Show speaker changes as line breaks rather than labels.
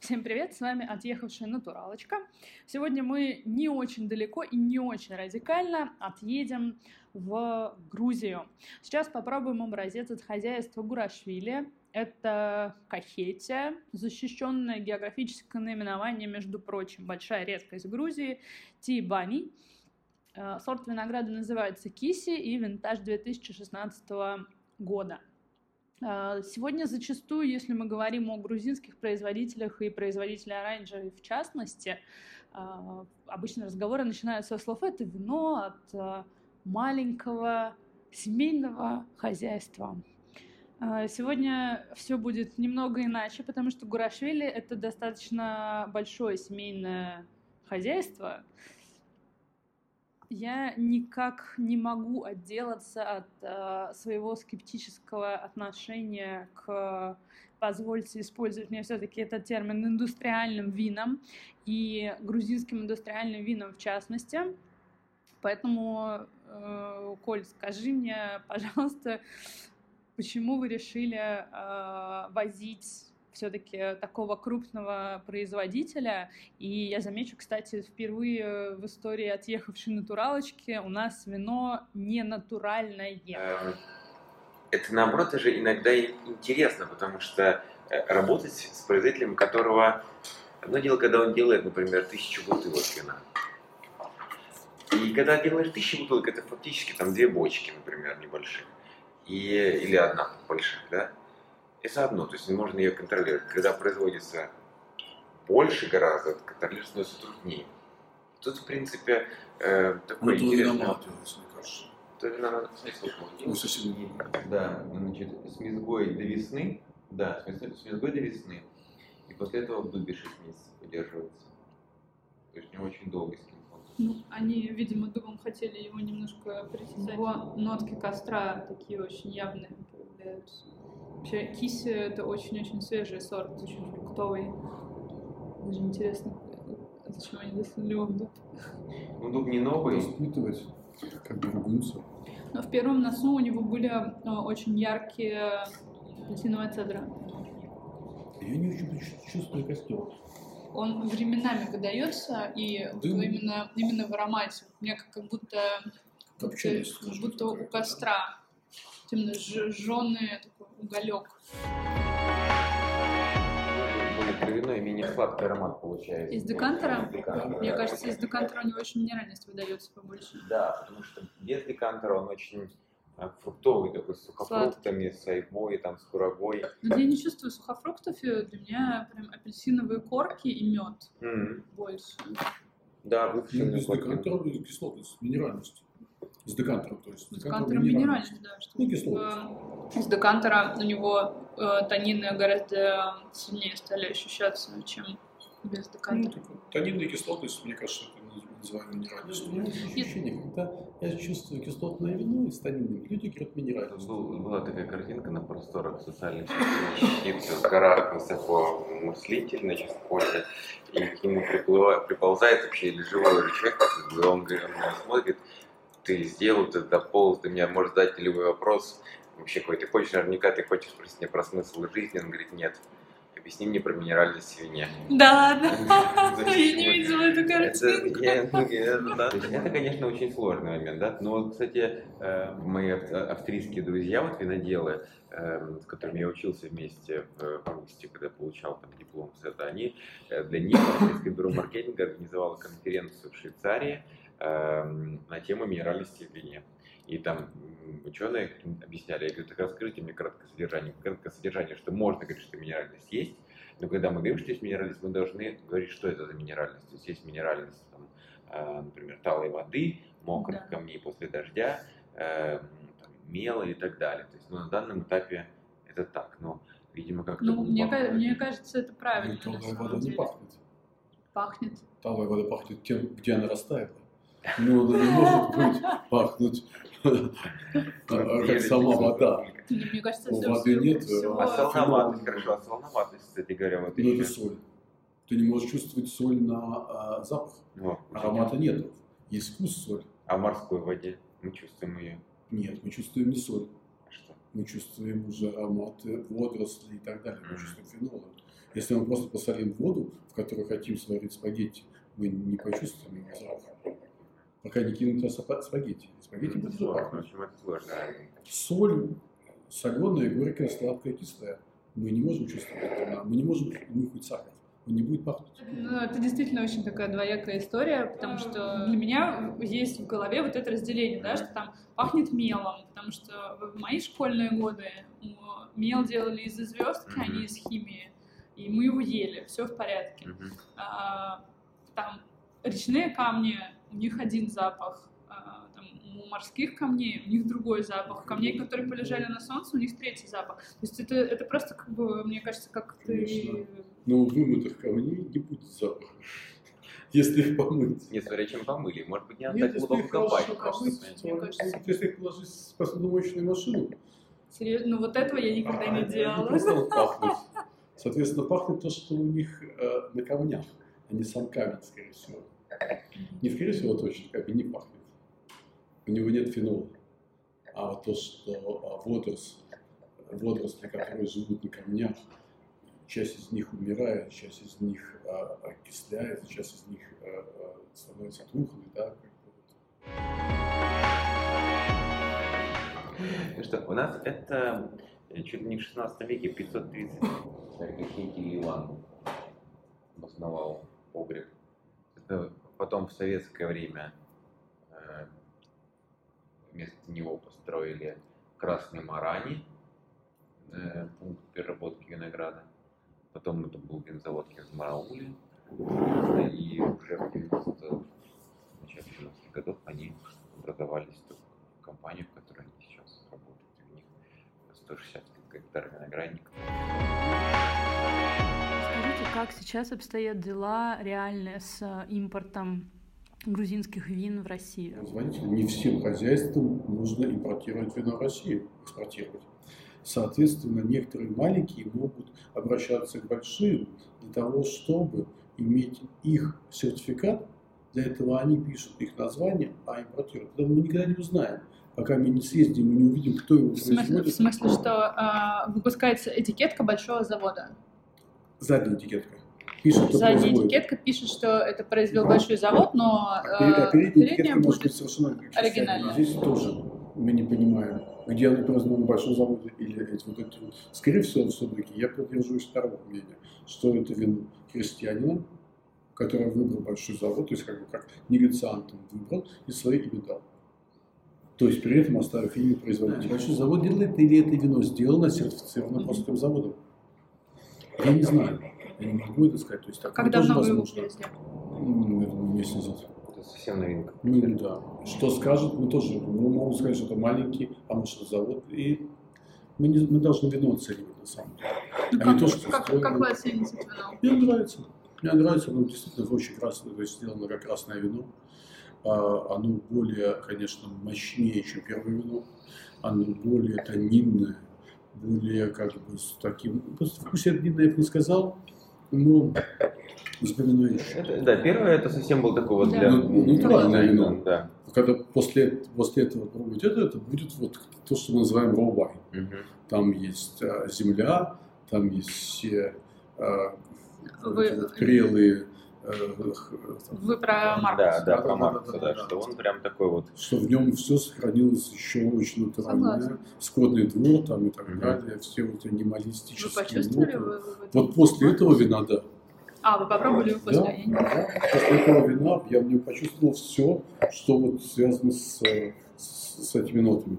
Всем привет, с вами отъехавшая натуралочка. Сегодня мы не очень далеко и не очень радикально отъедем в Грузию. Сейчас попробуем образец от хозяйства Гурашвили. Это Кахетия, защищенное географическое наименование, между прочим, большая редкость Грузии, Тибани. Э, сорт винограда называется Киси и винтаж 2016 года. А, сегодня зачастую, если мы говорим о грузинских производителях и производителях оранжевой в частности, а, обычно разговоры начинаются со слов «это вино от а, маленького семейного хозяйства». Сегодня все будет немного иначе, потому что Гурашвили — это достаточно большое семейное хозяйство, я никак не могу отделаться от э, своего скептического отношения к, позвольте использовать мне все-таки этот термин, индустриальным винам и грузинским индустриальным винам в частности. Поэтому, э, Коль, скажи мне, пожалуйста, почему вы решили э, возить все-таки такого крупного производителя. И я замечу, кстати, впервые в истории отъехавшей натуралочки у нас вино не натуральное. Эм,
это, наоборот, даже иногда интересно, потому что э, работать с производителем, которого... Одно дело, когда он делает, например, тысячу бутылок вина. И когда делаешь тысячу бутылок, это фактически там две бочки, например, небольшие. И, или одна большая, да? Это одно, то есть можно ее контролировать. Когда производится больше гораздо, контролировать становится труднее. Тут, в принципе, э, такой ну, интересный... мне кажется. То вина надо ну, совсем Да, значит, с мезгой до весны, да, с мезгой до весны, и после этого в дубе 6 месяцев удерживается. То есть не очень долго с ним.
Ну, они, видимо, дубом хотели его немножко притесать. Его нотки костра такие очень явные появляются. Вообще, киси — это очень-очень свежий сорт, очень фруктовый. Даже интересно, зачем они засунули его в дуб.
Ну, дуб не новый.
Воспитывать, как бургунцев.
Но в первом носу у него были э, очень яркие апельсиновые цедры.
Я не очень чувствую костер.
Он временами выдается, и Дым. именно, именно в аромате. Мне как будто, как будто у костра темно жженый такой уголек.
Более травяной, менее сладкий аромат получается.
Из декантера? Мне кажется, из декантера у него очень минеральность выдается побольше.
Да, потому что без декантера он очень а, фруктовый такой, с сухофруктами, с айвой, там, с курагой.
Но я не чувствую сухофруктов, для меня прям апельсиновые корки и мед mm-hmm. больше.
Да,
выпущенные ну, без декантера кислотность, минеральность. С декантером, то есть.
С декантером минеральный, да. Что ну, кислотность. С декантера у него э, танины гораздо сильнее стали ощущаться, чем без декантера.
Ну, танины и кислотность, мне кажется, это называем минеральностью. У меня ощущение, когда я чувствую кислотное вино и танинами, люди говорят минеральность.
Был, была такая картинка на просторах социальных сетей, в горах высоко мыслитель на чистоколе, и к нему приползает вообще или живой или человек, он, он смотрит, ты сделал, ты дополз, ты меня можешь задать любой вопрос, вообще какой ты хочешь, наверняка ты хочешь спросить меня про смысл жизни, он говорит, нет. Объясни мне про минеральность свинья.
Да, да. Я не видела эту картинку.
Это, конечно, очень сложный момент, да. Но, кстати, э, мои австрийские друзья, вот виноделы, эм, с которыми я учился вместе в августе, когда получал там диплом это, они э, для них Австрийское бюро маркетинга организовало конференцию в Швейцарии, на тему минеральности в вине. И там ученые объясняли, я говорю, так расскажите мне краткое содержание. Краткое содержание, что можно говорить, что минеральность есть, но когда мы говорим, что есть минеральность, мы должны говорить, что это за минеральность. То есть есть минеральность, там, э, например, талой воды, мокрых да. камней после дождя, э, там, мела и так далее. То есть ну, на данном этапе это так, но, видимо, как-то...
Ну, мне, мне кажется, это правильно.
Талая вода не пахнет.
Пахнет.
Талая вода пахнет тем, где она Ну, не может быть пахнуть как сама вода.
Мне кажется, У
воды нет.
А солоноватость, хорошо, а солоноватость, кстати говоря, вот
Ну, это соль. Ты не можешь чувствовать соль на а, запах. Аромата нет. Есть вкус соль.
А в морской воде мы чувствуем ее?
Нет, мы чувствуем не соль.
А что?
Мы чувствуем уже ароматы водорослей и так далее. Мы чувствуем фенолы. Если мы просто посолим воду, в которой хотим сварить спагетти, мы не почувствуем его запах. Пока не кинут туда спагетти. Спагетти будут
Сложно, в
запахнуть.
общем, это сложно.
Соль соленая, горькая, сладкая, кислая. Мы не можем чувствовать это. Мы не можем нюхать сахар. Он не будет пахнуть.
Ну, это действительно очень такая двоякая история, потому что для меня есть в голове вот это разделение, да, что там пахнет мелом, потому что в мои школьные годы мел делали из звездки, а не из химии, и мы его ели, все в порядке. А, там речные камни, у них один запах, а, там, у морских камней у них другой запах, камней, которые полежали на солнце, у них третий запах. То есть это, это просто как бы, мне кажется, как ты...
Конечно. Но у вымытых камней не будет запаха, если их помыть.
Нет, смотря чем помыли. Может быть, не надо
Нет,
так
если
глубоко
их
копать. просто,
если их положить в посудомоечную машину,
Серьезно, ну вот этого я никогда не
они
делала.
перестанут пахнуть. Соответственно, пахнет то, что у них э, на камнях, а не сам камень, скорее всего. Не скорее всего точно, камень не пахнет. У него нет фенола. А вот то, что а, водорос, водоросли, которые живут на камнях, часть из них умирает, часть из них а, окисляется, часть из них а, а, становится тухлой, да, как бы вот.
Ну что, у нас это э, чуть ли не в 16 веке, 530 Архитектор Иван обосновал погреб. Это потом в советское время э, вместо него построили Красный Марани, э, пункт переработки винограда. Потом это был винзавод в Марауле. И уже в 90 начале 90-х годов они образовались в компанию, в которой они сейчас работают. У них 160 гектар виноградников.
Скажите, как сейчас обстоят дела реальные с э, импортом грузинских вин в Россию?
Звоните, не всем хозяйствам нужно импортировать вино в Россию, экспортировать. Соответственно, некоторые маленькие могут обращаться к большим для того, чтобы иметь их сертификат. Для этого они пишут их название, а импортируют. Потому мы никогда не узнаем, пока мы не съездим и не увидим, кто его
В смысле, в
производит.
смысле, что э, выпускается этикетка большого завода?
Задняя этикетка. Пишет, кто
Задняя
производит.
этикетка пишет, что это произвел большой завод, но
А а
э,
передняя
передняя
этикетка может
будет...
быть совершенно
оригинальная.
Здесь тоже мы не понимаем, где она произведена на большом заводе или эти вот эти вот. Скорее всего, все-таки я придерживаюсь второго мнения, что это вино крестьянина, который выбрал большой завод, то есть как бы как негациант он выбрал и свои имя дал. То есть при этом оставив имя производителя. Большой завод делает или это вино сделано, сертифицировано просто этим заводом? Я не знаю. Я не могу это сказать. То есть такое
Как давно вы его
возможно.
привезли?
Месяц назад.
Это совсем новинка.
Ну да. Что скажет, мы тоже мы можем сказать, что это маленький, а может завод. И мы, не, мы должны вино оценивать на самом деле.
Ну,
А
как,
не то, что
как,
строили.
как вы оцените это вино?
Мне нравится. Мне нравится, оно действительно очень красное, то есть сделано как красное вино. А, Оно более, конечно, мощнее, чем первое вино. Оно более тонинное, более как бы с таким... Просто вкус я длинно я бы не сказал, но вспоминающий.
Это- да, первое это совсем был такой вот
Да.
для...
Ну, натуральное вино.
Да.
Когда после, после этого пробовать это, это будет вот то, что мы называем raw wine.
Мгм.
Там есть а, земля, там есть все а, вот
Вы-
эти
Вы про Маркус?
Да, да, про
да,
Маркуса,
да,
да,
да,
что он прям такой вот.
что в нем все сохранилось еще очень натуральное,
Согласна.
скотный двор там и так далее, все вот
Вы
анималистические
почувствовали?
ноты.
Вы,
Вот после этого вина, да.
А, вы попробовали его после?
Да. После этого вина я в нем почувствовал все, что вот связано с, с, с этими нотами.